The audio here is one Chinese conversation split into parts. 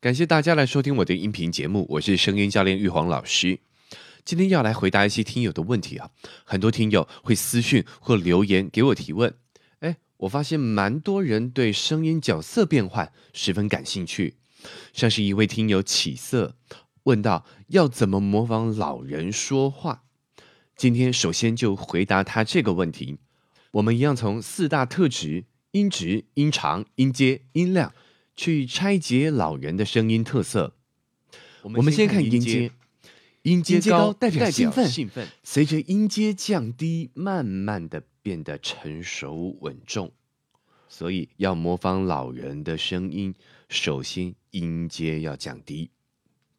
感谢大家来收听我的音频节目，我是声音教练玉皇老师。今天要来回答一些听友的问题啊，很多听友会私讯或留言给我提问。哎，我发现蛮多人对声音角色变换十分感兴趣，像是一位听友起色问到要怎么模仿老人说话。今天首先就回答他这个问题。我们一样从四大特质：音质、音长、音阶、音量。去拆解老人的声音特色。我们先看音阶，音阶高代表兴奋，随着音阶降低，慢慢的变得成熟稳重。所以要模仿老人的声音，首先音阶要降低。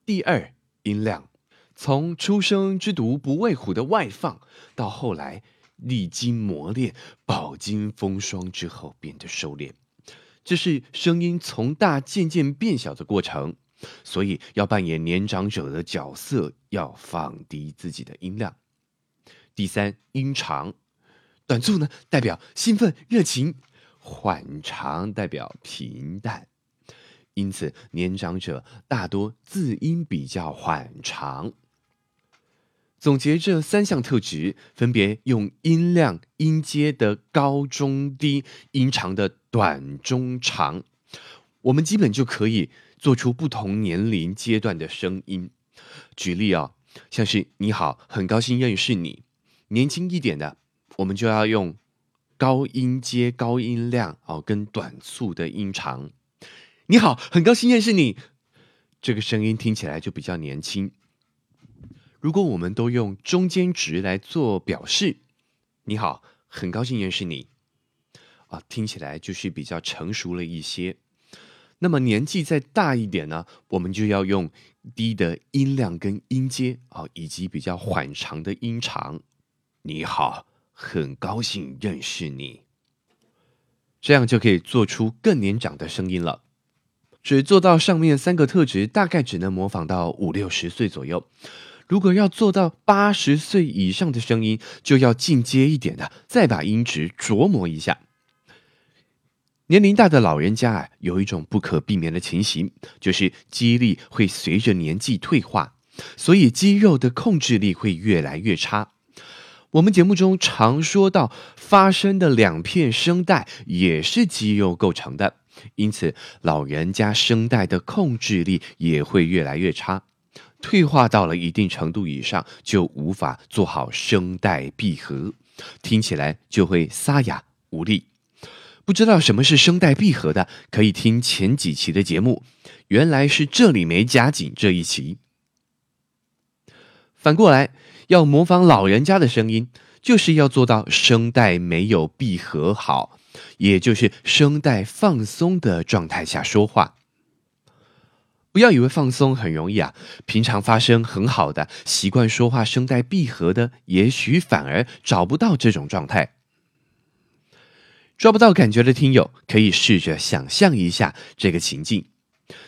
第二，音量，从出生之犊不畏虎的外放，到后来历经磨练，饱经风霜之后变得收敛。这是声音从大渐渐变小的过程，所以要扮演年长者的角色，要放低自己的音量。第三，音长，短促呢代表兴奋热情，缓长代表平淡，因此年长者大多字音比较缓长。总结这三项特质，分别用音量、音阶的高、中、低，音长的短、中、长，我们基本就可以做出不同年龄阶段的声音。举例啊，像是你好，很高兴认识你。年轻一点的，我们就要用高音阶、高音量哦，跟短促的音长。你好，很高兴认识你。这个声音听起来就比较年轻。如果我们都用中间值来做表示，你好，很高兴认识你，啊，听起来就是比较成熟了一些。那么年纪再大一点呢，我们就要用低的音量跟音阶啊，以及比较缓长的音长。你好，很高兴认识你，这样就可以做出更年长的声音了。只做到上面三个特质，大概只能模仿到五六十岁左右。如果要做到八十岁以上的声音，就要进阶一点的，再把音质琢磨一下。年龄大的老人家啊，有一种不可避免的情形，就是记忆力会随着年纪退化，所以肌肉的控制力会越来越差。我们节目中常说到，发声的两片声带也是肌肉构成的，因此老人家声带的控制力也会越来越差。退化到了一定程度以上，就无法做好声带闭合，听起来就会沙哑无力。不知道什么是声带闭合的，可以听前几期的节目，原来是这里没夹紧这一期。反过来，要模仿老人家的声音，就是要做到声带没有闭合好，也就是声带放松的状态下说话。不要以为放松很容易啊！平常发声很好的、习惯说话声带闭合的，也许反而找不到这种状态。抓不到感觉的听友，可以试着想象一下这个情境：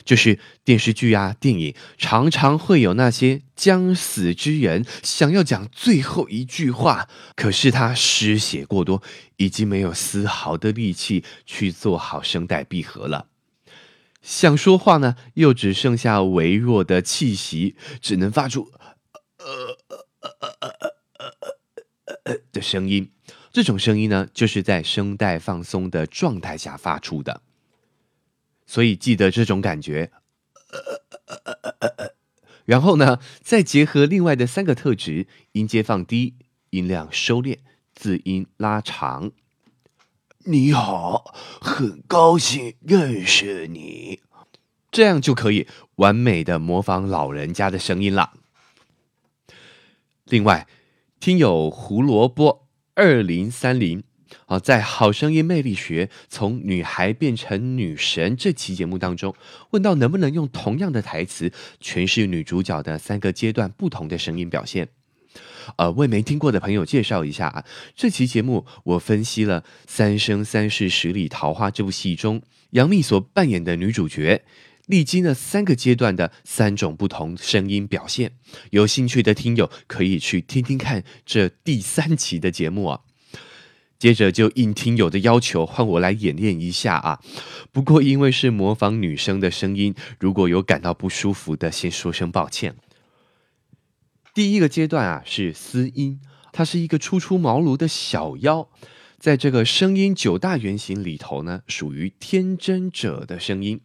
就是电视剧啊、电影常常会有那些将死之人想要讲最后一句话，可是他失血过多，已经没有丝毫的力气去做好声带闭合了。想说话呢，又只剩下微弱的气息，只能发出呃呃呃呃呃呃呃的声音。这种声音呢，就是在声带放松的状态下发出的。所以记得这种感觉。然后呢，再结合另外的三个特质：音阶放低，音量收敛，字音拉长。你好，很高兴认识你，这样就可以完美的模仿老人家的声音了。另外，听友胡萝卜二零三零啊，在《好声音魅力学：从女孩变成女神》这期节目当中，问到能不能用同样的台词诠释女主角的三个阶段不同的声音表现。呃，为没听过的朋友介绍一下啊，这期节目我分析了《三生三世十里桃花》这部戏中杨幂所扮演的女主角，历经了三个阶段的三种不同声音表现。有兴趣的听友可以去听听看这第三期的节目啊。接着就应听友的要求，换我来演练一下啊。不过因为是模仿女生的声音，如果有感到不舒服的，先说声抱歉。第一个阶段啊是嘶音，它是一个初出茅庐的小妖，在这个声音九大原型里头呢，属于天真者的声音。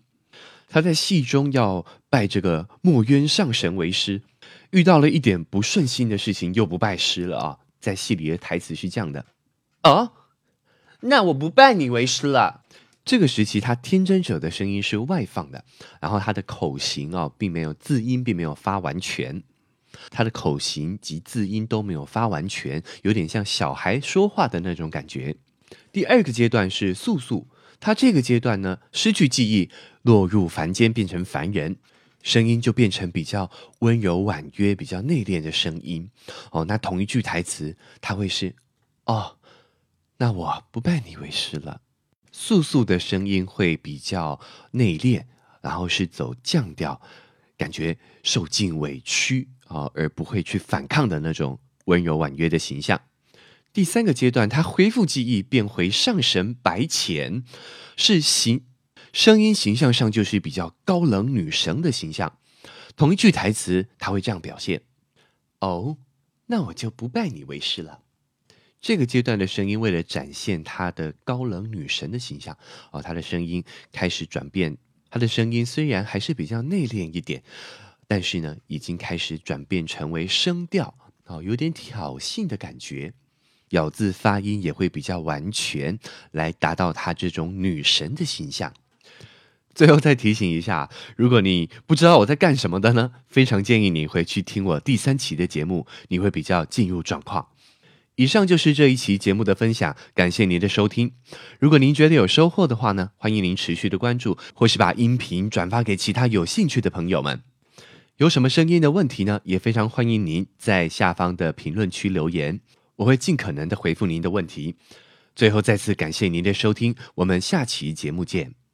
他在戏中要拜这个墨渊上神为师，遇到了一点不顺心的事情，又不拜师了啊。在戏里的台词是这样的。哦，那我不拜你为师了。这个时期，他天真者的声音是外放的，然后他的口型啊，并没有字音，并没有发完全，他的口型及字音都没有发完全，有点像小孩说话的那种感觉。第二个阶段是素素，他这个阶段呢，失去记忆，落入凡间，变成凡人，声音就变成比较温柔婉约、比较内敛的声音。哦，那同一句台词，他会是哦。那我不拜你为师了。素素的声音会比较内敛，然后是走降调，感觉受尽委屈啊，而不会去反抗的那种温柔婉约的形象。第三个阶段，他恢复记忆，变回上神白浅，是形声音形象上就是比较高冷女神的形象。同一句台词，他会这样表现：哦，那我就不拜你为师了。这个阶段的声音，为了展现她的高冷女神的形象，哦，她的声音开始转变。她的声音虽然还是比较内敛一点，但是呢，已经开始转变成为声调，哦，有点挑衅的感觉。咬字发音也会比较完全，来达到她这种女神的形象。最后再提醒一下，如果你不知道我在干什么的呢，非常建议你回去听我第三期的节目，你会比较进入状况。以上就是这一期节目的分享，感谢您的收听。如果您觉得有收获的话呢，欢迎您持续的关注，或是把音频转发给其他有兴趣的朋友们。有什么声音的问题呢？也非常欢迎您在下方的评论区留言，我会尽可能的回复您的问题。最后再次感谢您的收听，我们下期节目见。